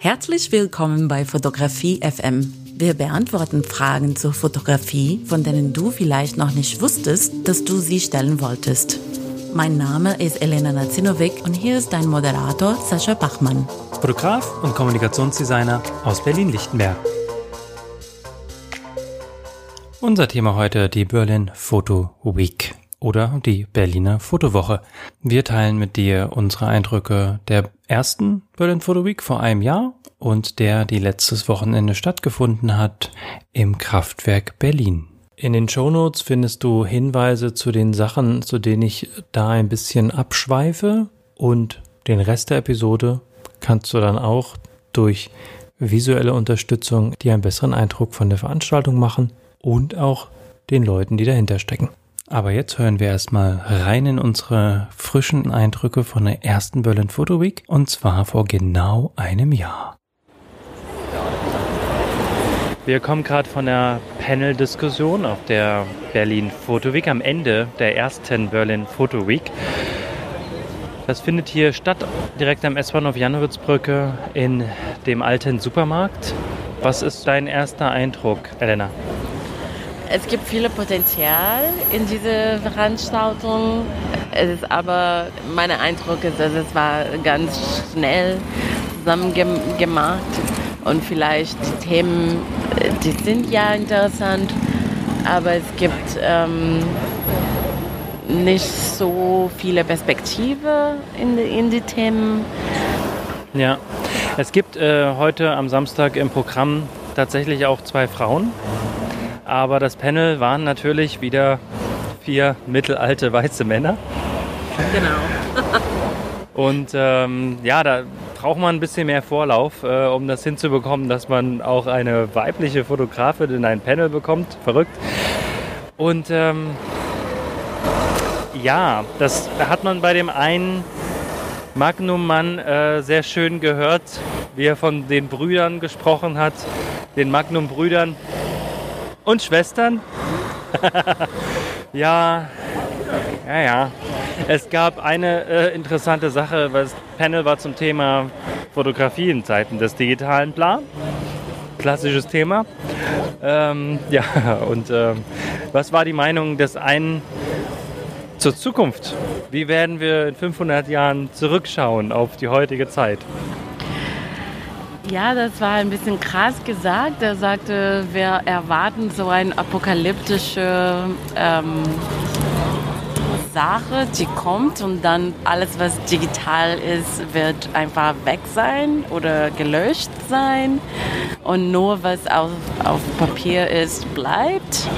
Herzlich willkommen bei Fotografie FM. Wir beantworten Fragen zur Fotografie, von denen du vielleicht noch nicht wusstest, dass du sie stellen wolltest. Mein Name ist Elena Nazinovic und hier ist dein Moderator Sascha Bachmann. Fotograf und Kommunikationsdesigner aus Berlin-Lichtenberg. Unser Thema heute die Berlin Photo Week oder die Berliner Fotowoche. Wir teilen mit dir unsere Eindrücke der ersten Berlin Photo Week vor einem Jahr und der, die letztes Wochenende stattgefunden hat im Kraftwerk Berlin. In den Shownotes findest du Hinweise zu den Sachen, zu denen ich da ein bisschen abschweife und den Rest der Episode kannst du dann auch durch visuelle Unterstützung dir einen besseren Eindruck von der Veranstaltung machen und auch den Leuten, die dahinter stecken. Aber jetzt hören wir erstmal rein in unsere frischen Eindrücke von der ersten Berlin Photo Week und zwar vor genau einem Jahr. Wir kommen gerade von der Panel-Diskussion auf der Berlin Photo Week am Ende der ersten Berlin Photo Week. Das findet hier statt, direkt am S-Bahnhof Janowitzbrücke in dem alten Supermarkt. Was ist dein erster Eindruck, Elena? Es gibt viel Potenzial in dieser Veranstaltung. Es ist aber mein Eindruck ist, dass es war ganz schnell zusammengemacht und vielleicht die Themen, die sind ja interessant, aber es gibt ähm, nicht so viele Perspektive in die, in die Themen. Ja, es gibt äh, heute am Samstag im Programm tatsächlich auch zwei Frauen aber das Panel waren natürlich wieder vier mittelalte weiße Männer. Genau. Und ähm, ja, da braucht man ein bisschen mehr Vorlauf, äh, um das hinzubekommen, dass man auch eine weibliche Fotografin in ein Panel bekommt. Verrückt. Und ähm, ja, das hat man bei dem einen Magnum-Mann äh, sehr schön gehört, wie er von den Brüdern gesprochen hat, den Magnum-Brüdern und Schwestern. ja, ja, ja. Es gab eine äh, interessante Sache, weil das Panel war zum Thema Fotografie in Zeiten des digitalen Plan. Klassisches Thema. Ähm, ja, und ähm, was war die Meinung des einen zur Zukunft? Wie werden wir in 500 Jahren zurückschauen auf die heutige Zeit? Ja, das war ein bisschen krass gesagt. Er sagte, wir erwarten so eine apokalyptische ähm, Sache, die kommt und dann alles, was digital ist, wird einfach weg sein oder gelöscht sein und nur was auf, auf Papier ist, bleibt.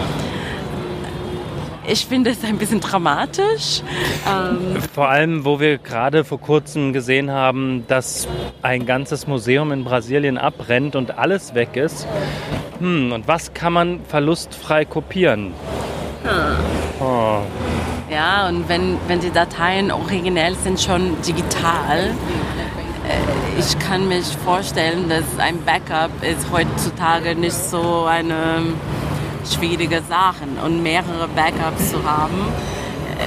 Ich finde es ein bisschen dramatisch. Ähm vor allem, wo wir gerade vor kurzem gesehen haben, dass ein ganzes Museum in Brasilien abbrennt und alles weg ist. Hm, und was kann man verlustfrei kopieren? Hm. Oh. Ja, und wenn, wenn die Dateien originell sind, schon digital, äh, ich kann mich vorstellen, dass ein Backup ist heutzutage nicht so eine schwierige Sachen und mehrere Backups zu haben.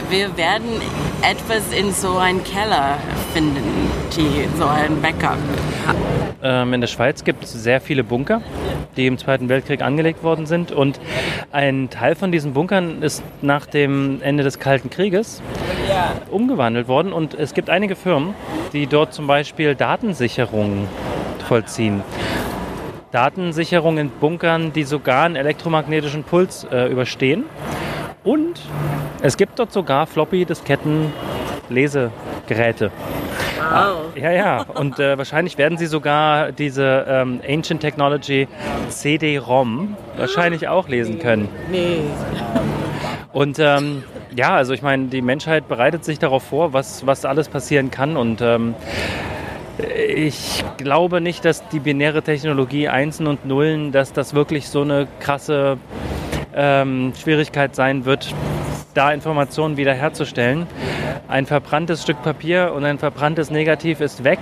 Wir werden etwas in so einen Keller finden, die so ein Backup. Ähm, in der Schweiz gibt es sehr viele Bunker, die im Zweiten Weltkrieg angelegt worden sind. Und ein Teil von diesen Bunkern ist nach dem Ende des Kalten Krieges umgewandelt worden. Und es gibt einige Firmen, die dort zum Beispiel Datensicherungen vollziehen. Datensicherung in Bunkern, die sogar einen elektromagnetischen Puls äh, überstehen. Und es gibt dort sogar Floppy-Disketten Lesegeräte. Wow. Ja, ja. Und äh, wahrscheinlich werden sie sogar diese ähm, Ancient Technology CD-ROM wahrscheinlich auch lesen können. Nee. Und ähm, ja, also ich meine, die Menschheit bereitet sich darauf vor, was, was alles passieren kann. Und ähm, ich glaube nicht, dass die binäre Technologie Einsen und Nullen, dass das wirklich so eine krasse ähm, Schwierigkeit sein wird, da Informationen wiederherzustellen. Ein verbranntes Stück Papier und ein verbranntes Negativ ist weg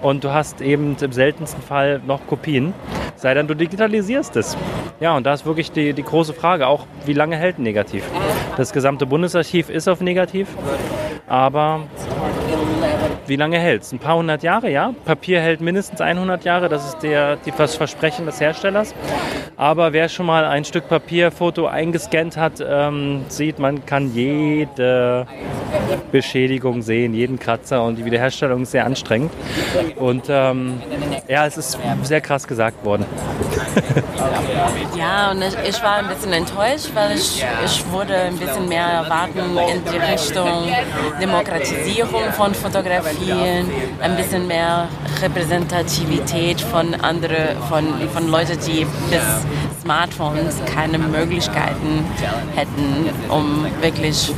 und du hast eben im seltensten Fall noch Kopien, sei denn du digitalisierst es. Ja, und da ist wirklich die, die große Frage, auch wie lange hält ein Negativ? Das gesamte Bundesarchiv ist auf Negativ, aber wie lange hält es? Ein paar hundert Jahre, ja. Papier hält mindestens 100 Jahre, das ist der, die, das Versprechen des Herstellers. Aber wer schon mal ein Stück Papierfoto eingescannt hat, ähm, sieht, man kann jede Beschädigung sehen, jeden Kratzer und die Wiederherstellung ist sehr anstrengend. Und ähm, ja, es ist sehr krass gesagt worden. ja, und ich, ich, war ein bisschen enttäuscht, weil ich, ich würde ein bisschen mehr erwarten in die Richtung Demokratisierung von Fotografien, ein bisschen mehr Repräsentativität von anderen, von, von Leuten, die bis Smartphones keine Möglichkeiten hätten, um wirklich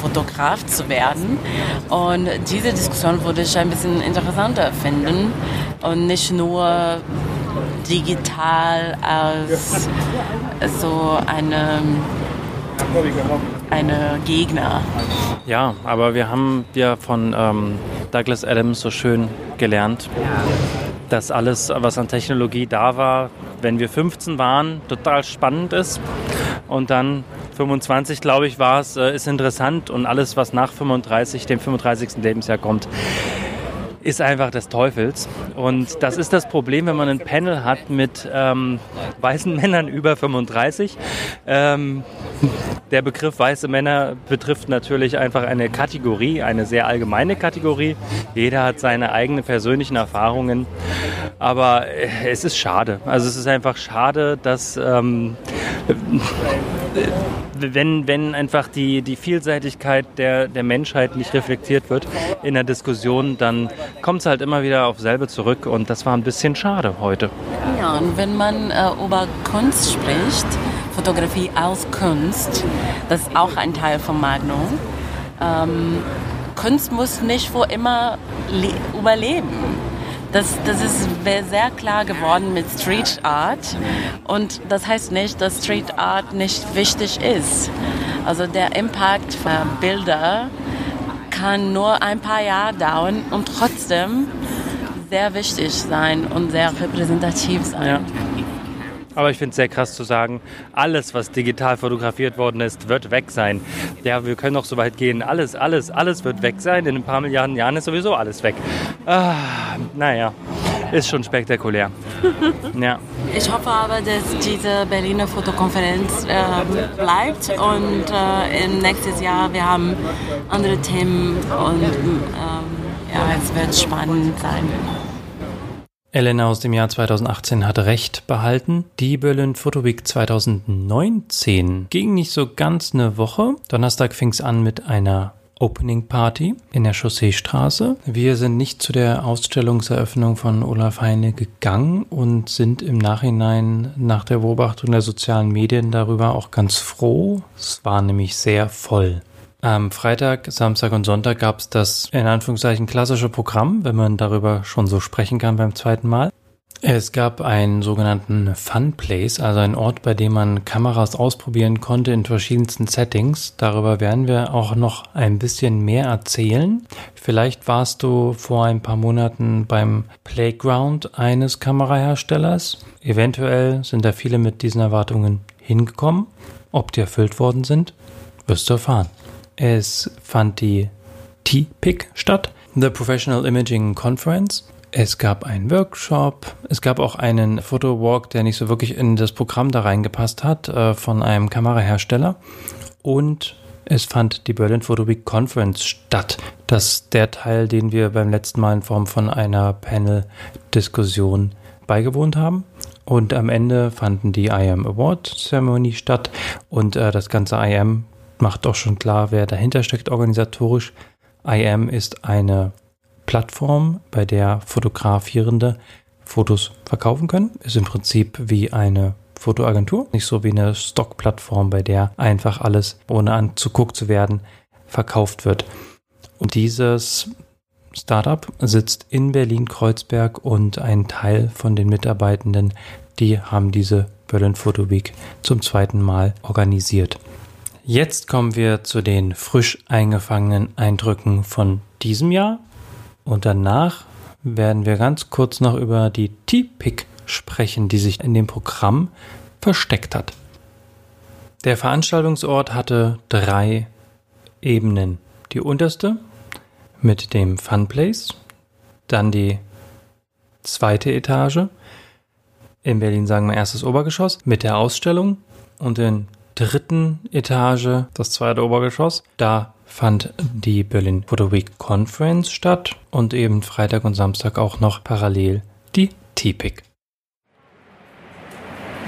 Fotograf zu werden. Und diese Diskussion würde ich ein bisschen interessanter finden und nicht nur digital als so eine, eine Gegner. Ja, aber wir haben ja von ähm, Douglas Adams so schön gelernt, dass alles, was an Technologie da war, wenn wir 15 waren, total spannend ist. Und dann 25, glaube ich, war es, äh, ist interessant. Und alles, was nach 35, dem 35. Lebensjahr kommt, ist einfach des Teufels. Und das ist das Problem, wenn man ein Panel hat mit ähm, weißen Männern über 35. Ähm, der Begriff weiße Männer betrifft natürlich einfach eine Kategorie, eine sehr allgemeine Kategorie. Jeder hat seine eigenen persönlichen Erfahrungen. Aber äh, es ist schade. Also es ist einfach schade, dass ähm, wenn, wenn einfach die, die Vielseitigkeit der, der Menschheit nicht reflektiert wird in der Diskussion, dann kommt es halt immer wieder auf selbe zurück und das war ein bisschen schade heute. Ja, und wenn man äh, über Kunst spricht, Fotografie als Kunst, das ist auch ein Teil von Magnum. Ähm, Kunst muss nicht vor immer überleben. Das, das ist sehr klar geworden mit Street Art. Und das heißt nicht, dass Street Art nicht wichtig ist. Also der Impact für Bilder kann nur ein paar Jahre dauern und trotzdem sehr wichtig sein und sehr repräsentativ sein. Ja. Aber ich finde es sehr krass zu sagen, alles, was digital fotografiert worden ist, wird weg sein. Ja, wir können noch so weit gehen. Alles, alles, alles wird weg sein. In ein paar Milliarden Jahren ist sowieso alles weg. Ah, naja, ist schon spektakulär. ja. Ich hoffe aber, dass diese Berliner Fotokonferenz äh, bleibt und äh, im nächsten Jahr wir haben andere Themen und ähm, ja, es wird spannend sein. Elena aus dem Jahr 2018 hatte recht behalten. Die Berlin Photo Week 2019 ging nicht so ganz eine Woche. Donnerstag fing es an mit einer Opening Party in der Chausseestraße. Wir sind nicht zu der Ausstellungseröffnung von Olaf Heine gegangen und sind im Nachhinein nach der Beobachtung der sozialen Medien darüber auch ganz froh. Es war nämlich sehr voll. Am Freitag, Samstag und Sonntag gab es das in Anführungszeichen klassische Programm, wenn man darüber schon so sprechen kann beim zweiten Mal. Es gab einen sogenannten Fun Place, also einen Ort, bei dem man Kameras ausprobieren konnte in verschiedensten Settings. Darüber werden wir auch noch ein bisschen mehr erzählen. Vielleicht warst du vor ein paar Monaten beim Playground eines Kameraherstellers. Eventuell sind da viele mit diesen Erwartungen hingekommen. Ob die erfüllt worden sind, wirst du erfahren. Es fand die T-PIC statt, The Professional Imaging Conference. Es gab einen Workshop, es gab auch einen Fotowalk, der nicht so wirklich in das Programm da reingepasst hat, äh, von einem Kamerahersteller. Und es fand die Berlin Photo Week Conference statt. Das ist der Teil, den wir beim letzten Mal in Form von einer Panel-Diskussion beigewohnt haben. Und am Ende fanden die IM Award Ceremony statt und äh, das ganze IM macht auch schon klar, wer dahinter steckt organisatorisch. IM ist eine Plattform, bei der Fotografierende Fotos verkaufen können. Ist im Prinzip wie eine Fotoagentur, nicht so wie eine Stock-Plattform, bei der einfach alles, ohne anzuguckt zu werden, verkauft wird. Und dieses Startup sitzt in Berlin-Kreuzberg und ein Teil von den Mitarbeitenden, die haben diese Berlin Photo Week zum zweiten Mal organisiert. Jetzt kommen wir zu den frisch eingefangenen Eindrücken von diesem Jahr und danach werden wir ganz kurz noch über die T-Pick sprechen, die sich in dem Programm versteckt hat. Der Veranstaltungsort hatte drei Ebenen. Die unterste mit dem Fun Place, dann die zweite Etage, in Berlin sagen wir erstes Obergeschoss mit der Ausstellung und in dritten Etage, das zweite Obergeschoss, da fand die Berlin Photo Week Conference statt und eben Freitag und Samstag auch noch parallel die TPIC.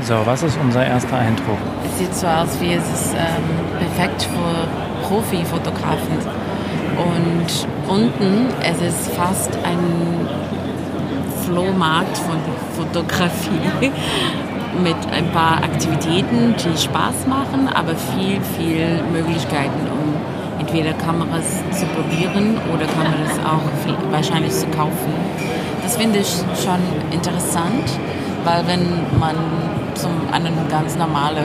So, was ist unser erster Eindruck? Es sieht so aus, wie es ist ähm, perfekt für Profifotografen. Und unten, es ist fast ein Flohmarkt von Fotografie mit ein paar Aktivitäten, die Spaß machen, aber viel, viel Möglichkeiten, um entweder Kameras zu probieren oder Kameras auch wahrscheinlich zu kaufen. Das finde ich schon interessant, weil wenn man zum einem ganz normalen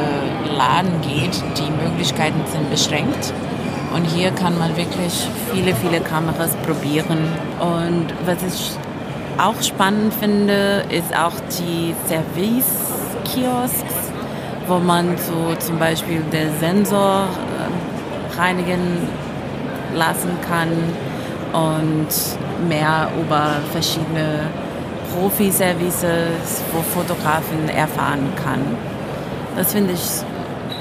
Laden geht, die Möglichkeiten sind beschränkt. Und hier kann man wirklich viele, viele Kameras probieren. Und was ich auch spannend finde, ist auch die Service-Kiosks, wo man so zum Beispiel den Sensor äh, reinigen lassen kann und mehr über verschiedene Profi-Services, wo Fotografen erfahren kann. Das finde ich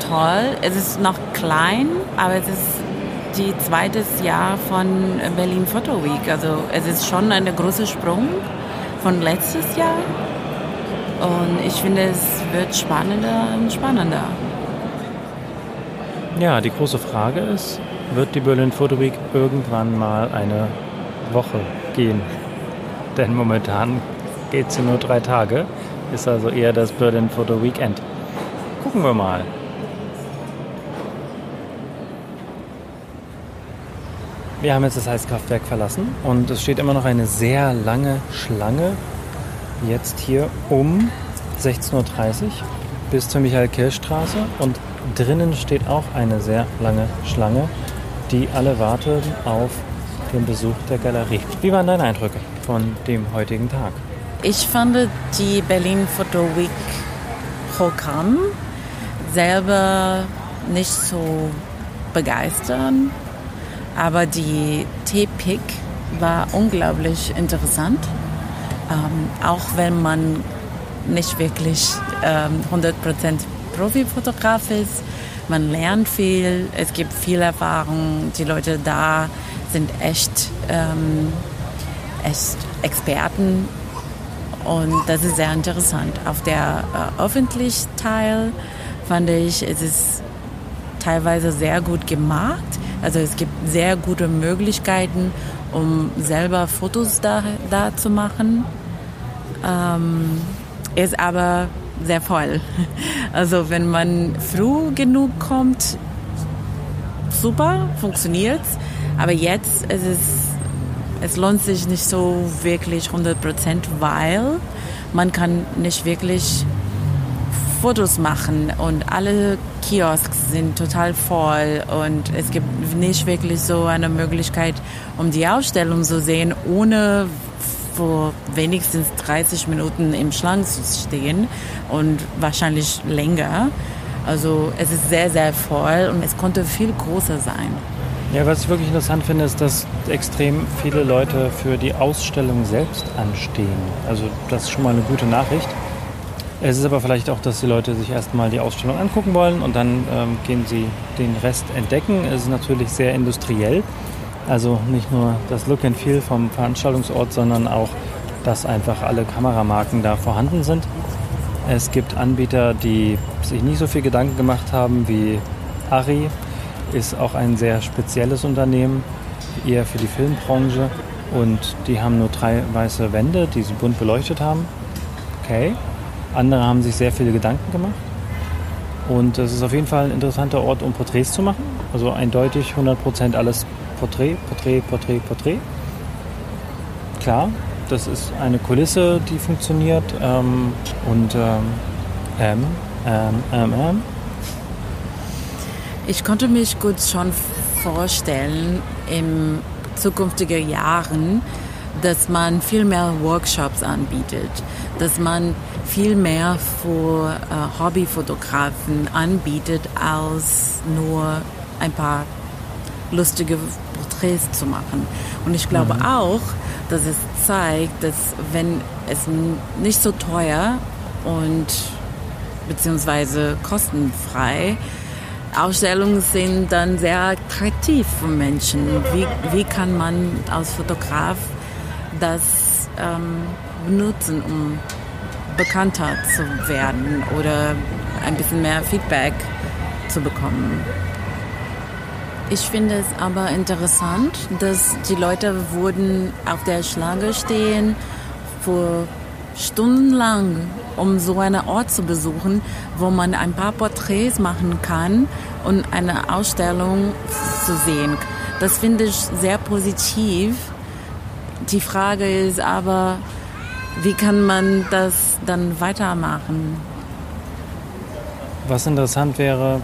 toll. Es ist noch klein, aber es ist die zweites Jahr von Berlin Photo Week. Also es ist schon ein großer Sprung von letztes Jahr. Und ich finde, es wird spannender und spannender. Ja, die große Frage ist, wird die Berlin Photo Week irgendwann mal eine Woche gehen? Denn momentan geht sie nur drei Tage. Ist also eher das Berlin Photo Weekend. Gucken wir mal. Wir haben jetzt das Heizkraftwerk verlassen und es steht immer noch eine sehr lange Schlange jetzt hier um 16.30 Uhr bis zur Michael-Kirch-Straße und drinnen steht auch eine sehr lange Schlange, die alle warten auf den Besuch der Galerie. Wie waren deine Eindrücke von dem heutigen Tag? Ich fand die Berlin Photo Week Programm selber nicht so begeisternd aber die T-Pick war unglaublich interessant. Ähm, auch wenn man nicht wirklich ähm, 100% Profifotograf ist. Man lernt viel, es gibt viel Erfahrung. Die Leute da sind echt, ähm, echt Experten und das ist sehr interessant. Auf der äh, öffentlichen Teil fand ich, es ist teilweise sehr gut gemacht. Also es gibt sehr gute Möglichkeiten, um selber Fotos da, da zu machen. Ähm, ist aber sehr voll. Also wenn man früh genug kommt, super, funktioniert's. Aber jetzt ist es, lohnt sich nicht so wirklich 100 Prozent, weil man kann nicht wirklich Fotos machen und alle Kiosks sind total voll und es gibt nicht wirklich so eine Möglichkeit, um die Ausstellung zu sehen, ohne vor wenigstens 30 Minuten im Schlangen zu stehen und wahrscheinlich länger. Also es ist sehr, sehr voll und es konnte viel größer sein. Ja, was ich wirklich interessant finde, ist, dass extrem viele Leute für die Ausstellung selbst anstehen. Also das ist schon mal eine gute Nachricht. Es ist aber vielleicht auch, dass die Leute sich erstmal die Ausstellung angucken wollen und dann ähm, gehen sie den Rest entdecken. Es ist natürlich sehr industriell. Also nicht nur das Look and Feel vom Veranstaltungsort, sondern auch, dass einfach alle Kameramarken da vorhanden sind. Es gibt Anbieter, die sich nicht so viel Gedanken gemacht haben wie Ari. Ist auch ein sehr spezielles Unternehmen, eher für die Filmbranche. Und die haben nur drei weiße Wände, die sie bunt beleuchtet haben. Okay. Andere haben sich sehr viele Gedanken gemacht. Und es ist auf jeden Fall ein interessanter Ort, um Porträts zu machen. Also eindeutig 100% alles Porträt, Porträt, Porträt, Porträt. Klar, das ist eine Kulisse, die funktioniert. Ähm, und ähm, ähm. Ich konnte mich gut schon vorstellen, im zukünftigen Jahren, dass man viel mehr Workshops anbietet, dass man viel mehr für äh, Hobbyfotografen anbietet als nur ein paar lustige Porträts zu machen. Und ich glaube mhm. auch, dass es zeigt, dass wenn es nicht so teuer und beziehungsweise kostenfrei Ausstellungen sind dann sehr attraktiv für Menschen. Wie, wie kann man als Fotograf das ähm, benutzen, um bekannter zu werden oder ein bisschen mehr Feedback zu bekommen? Ich finde es aber interessant, dass die Leute wurden auf der Schlange stehen für stundenlang, um so einen Ort zu besuchen, wo man ein paar Porträts machen kann und eine Ausstellung zu sehen. Das finde ich sehr positiv. Die Frage ist aber, wie kann man das dann weitermachen? Was interessant wäre,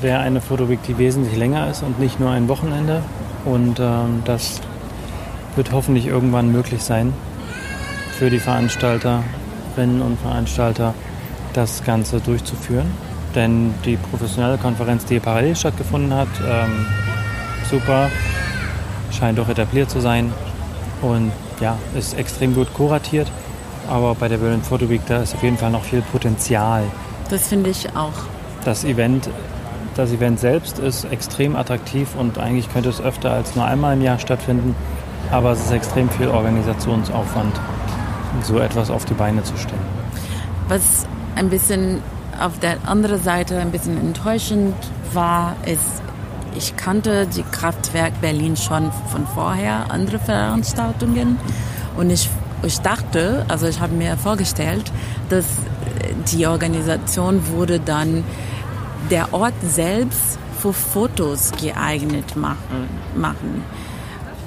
wäre eine Fotoweg, die wesentlich länger ist und nicht nur ein Wochenende. Und ähm, das wird hoffentlich irgendwann möglich sein für die Veranstalterinnen und Veranstalter, das Ganze durchzuführen. Denn die professionelle Konferenz, die parallel stattgefunden hat, ähm, super, scheint auch etabliert zu sein und ja, ist extrem gut kuratiert. Aber bei der Berlin Photo Week, da ist auf jeden Fall noch viel Potenzial. Das finde ich auch. Das Event das Event selbst ist extrem attraktiv und eigentlich könnte es öfter als nur einmal im Jahr stattfinden, aber es ist extrem viel Organisationsaufwand, so etwas auf die Beine zu stellen. Was ein bisschen auf der anderen Seite ein bisschen enttäuschend war, ist, ich kannte die Kraftwerk Berlin schon von vorher, andere Veranstaltungen und ich, ich dachte, also ich habe mir vorgestellt, dass die Organisation wurde dann der Ort selbst für Fotos geeignet machen.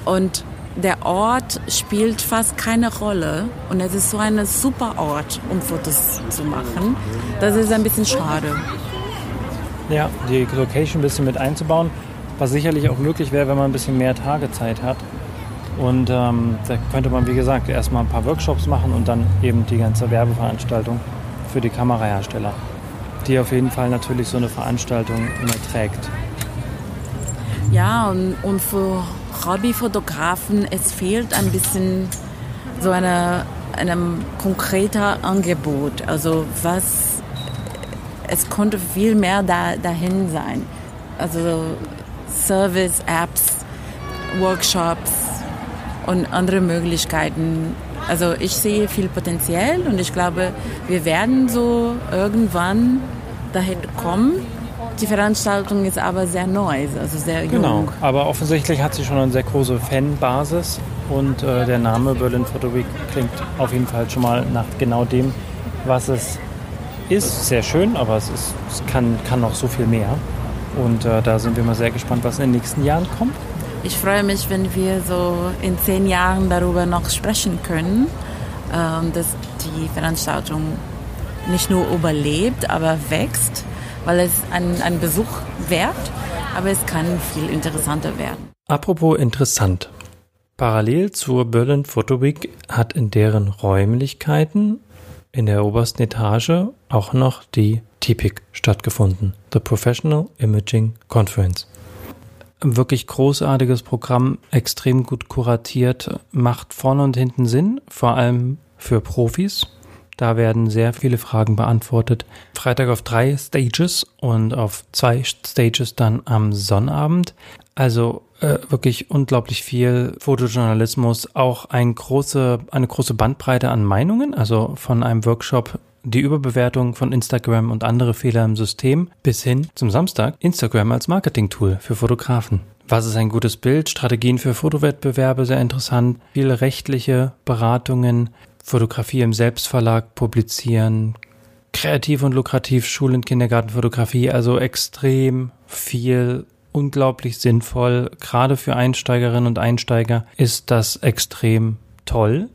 Und der Ort spielt fast keine Rolle und es ist so ein super Ort, um Fotos zu machen. Das ist ein bisschen schade. Ja, die Location ein bisschen mit einzubauen, was sicherlich auch möglich wäre, wenn man ein bisschen mehr Tagezeit hat. Und ähm, da könnte man, wie gesagt, erstmal ein paar Workshops machen und dann eben die ganze Werbeveranstaltung für die Kamerahersteller die auf jeden Fall natürlich so eine Veranstaltung immer trägt. Ja, und, und für Hobbyfotografen, es fehlt ein bisschen so eine, einem konkreter Angebot. Also was, es konnte viel mehr da, dahin sein. Also Service, Apps, Workshops und andere Möglichkeiten. Also ich sehe viel Potenzial und ich glaube, wir werden so irgendwann dahin kommen. Die Veranstaltung ist aber sehr neu, also sehr jung. Genau, aber offensichtlich hat sie schon eine sehr große Fanbasis und äh, der Name Berlin Photo Week klingt auf jeden Fall schon mal nach genau dem, was es ist. Sehr schön, aber es, ist, es kann, kann noch so viel mehr. Und äh, da sind wir mal sehr gespannt, was in den nächsten Jahren kommt. Ich freue mich, wenn wir so in zehn Jahren darüber noch sprechen können, ähm, dass die Veranstaltung nicht nur überlebt, aber wächst, weil es einen, einen Besuch wert, aber es kann viel interessanter werden. Apropos interessant. Parallel zur Berlin Photo Week hat in deren Räumlichkeiten in der obersten Etage auch noch die TPIC stattgefunden, The Professional Imaging Conference wirklich großartiges Programm, extrem gut kuratiert, macht vorne und hinten Sinn, vor allem für Profis. Da werden sehr viele Fragen beantwortet. Freitag auf drei Stages und auf zwei Stages dann am Sonnabend. Also äh, wirklich unglaublich viel Fotojournalismus, auch ein große, eine große Bandbreite an Meinungen, also von einem Workshop die Überbewertung von Instagram und andere Fehler im System bis hin zum Samstag Instagram als Marketing-Tool für Fotografen. Was ist ein gutes Bild? Strategien für Fotowettbewerbe, sehr interessant. Viele rechtliche Beratungen, Fotografie im Selbstverlag publizieren, kreativ und lukrativ Schul- und Kindergartenfotografie, also extrem viel, unglaublich sinnvoll. Gerade für Einsteigerinnen und Einsteiger ist das extrem toll.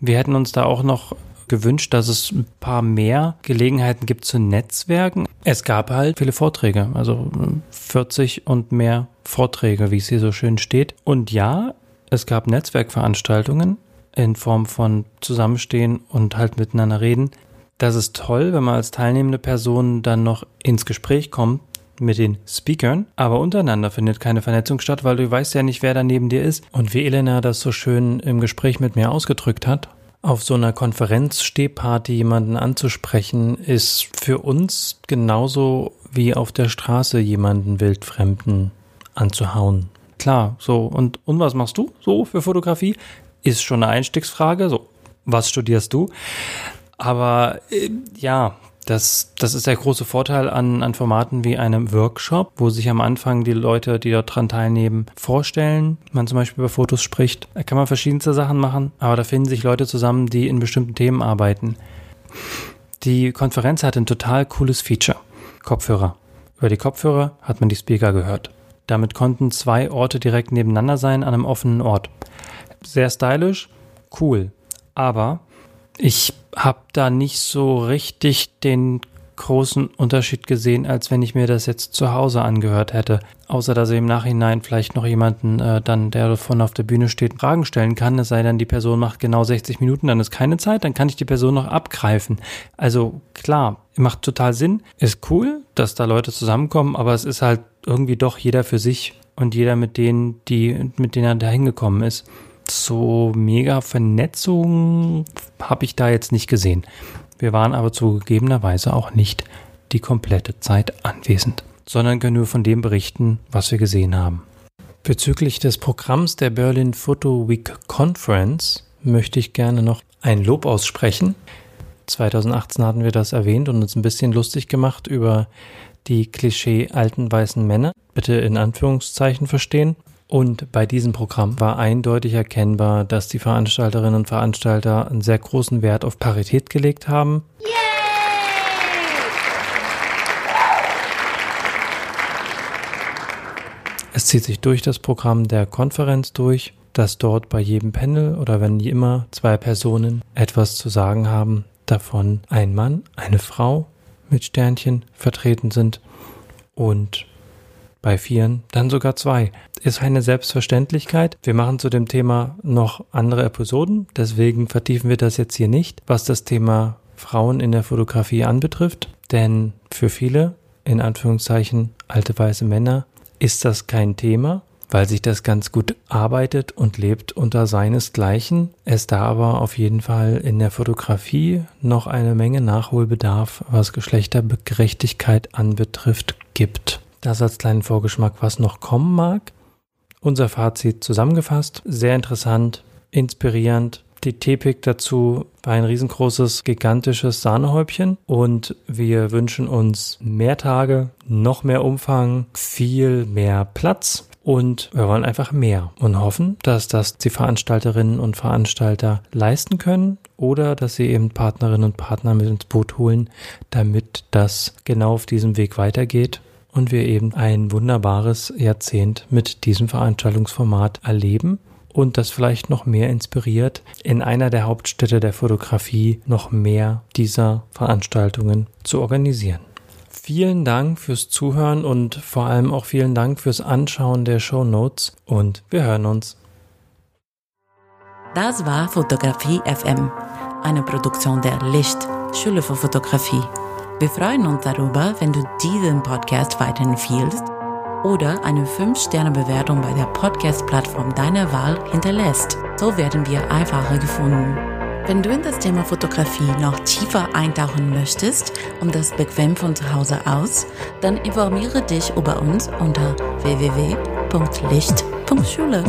Wir hätten uns da auch noch gewünscht, dass es ein paar mehr Gelegenheiten gibt zu Netzwerken. Es gab halt viele Vorträge, also 40 und mehr Vorträge, wie es hier so schön steht. Und ja, es gab Netzwerkveranstaltungen in Form von Zusammenstehen und halt miteinander reden. Das ist toll, wenn man als teilnehmende Person dann noch ins Gespräch kommt mit den Speakern, aber untereinander findet keine Vernetzung statt, weil du weißt ja nicht, wer da neben dir ist. Und wie Elena das so schön im Gespräch mit mir ausgedrückt hat, auf so einer Konferenz-Stehparty jemanden anzusprechen, ist für uns genauso wie auf der Straße jemanden Wildfremden anzuhauen. Klar, so. Und, und was machst du so für Fotografie? Ist schon eine Einstiegsfrage. So, was studierst du? Aber äh, ja, das, das ist der große Vorteil an, an Formaten wie einem Workshop, wo sich am Anfang die Leute, die dort dran teilnehmen, vorstellen. Man zum Beispiel über Fotos spricht. Da kann man verschiedenste Sachen machen, aber da finden sich Leute zusammen, die in bestimmten Themen arbeiten. Die Konferenz hat ein total cooles Feature. Kopfhörer. Über die Kopfhörer hat man die Speaker gehört. Damit konnten zwei Orte direkt nebeneinander sein an einem offenen Ort. Sehr stylisch, cool. Aber ich habe da nicht so richtig den großen Unterschied gesehen, als wenn ich mir das jetzt zu Hause angehört hätte. Außer dass ich im Nachhinein vielleicht noch jemanden äh, dann, der davon auf der Bühne steht, Fragen stellen kann. Es sei denn, die Person macht genau 60 Minuten, dann ist keine Zeit, dann kann ich die Person noch abgreifen. Also klar, macht total Sinn. Ist cool, dass da Leute zusammenkommen, aber es ist halt irgendwie doch jeder für sich und jeder mit denen, die, mit denen er da hingekommen ist so mega Vernetzung habe ich da jetzt nicht gesehen. Wir waren aber zugegebenerweise auch nicht die komplette Zeit anwesend, sondern können nur von dem berichten, was wir gesehen haben. Bezüglich des Programms der Berlin Photo Week Conference möchte ich gerne noch ein Lob aussprechen. 2018 hatten wir das erwähnt und uns ein bisschen lustig gemacht über die Klischee alten weißen Männer. Bitte in Anführungszeichen verstehen. Und bei diesem Programm war eindeutig erkennbar, dass die Veranstalterinnen und Veranstalter einen sehr großen Wert auf Parität gelegt haben. Yay! Es zieht sich durch das Programm der Konferenz durch, dass dort bei jedem Panel oder wenn immer zwei Personen etwas zu sagen haben, davon ein Mann, eine Frau mit Sternchen vertreten sind und bei vieren dann sogar zwei. Ist eine Selbstverständlichkeit. Wir machen zu dem Thema noch andere Episoden, deswegen vertiefen wir das jetzt hier nicht, was das Thema Frauen in der Fotografie anbetrifft, denn für viele, in Anführungszeichen, alte weiße Männer, ist das kein Thema, weil sich das ganz gut arbeitet und lebt unter seinesgleichen. Es da aber auf jeden Fall in der Fotografie noch eine Menge Nachholbedarf, was Geschlechtergerechtigkeit anbetrifft, gibt. Das als kleinen Vorgeschmack, was noch kommen mag. Unser Fazit zusammengefasst. Sehr interessant, inspirierend. Die Tepik dazu war ein riesengroßes, gigantisches Sahnehäubchen und wir wünschen uns mehr Tage, noch mehr Umfang, viel mehr Platz und wir wollen einfach mehr und hoffen, dass das die Veranstalterinnen und Veranstalter leisten können oder dass sie eben Partnerinnen und Partner mit ins Boot holen, damit das genau auf diesem Weg weitergeht und wir eben ein wunderbares Jahrzehnt mit diesem Veranstaltungsformat erleben und das vielleicht noch mehr inspiriert, in einer der Hauptstädte der Fotografie noch mehr dieser Veranstaltungen zu organisieren. Vielen Dank fürs Zuhören und vor allem auch vielen Dank fürs Anschauen der Show Notes und wir hören uns. Das war Fotografie FM, eine Produktion der Licht, Schule für Fotografie. Wir freuen uns darüber, wenn du diesen Podcast weiterempfiehlst oder eine 5-Sterne-Bewertung bei der Podcast-Plattform deiner Wahl hinterlässt. So werden wir einfacher gefunden. Wenn du in das Thema Fotografie noch tiefer eintauchen möchtest und das bequem von zu Hause aus, dann informiere dich über uns unter www.licht.schule.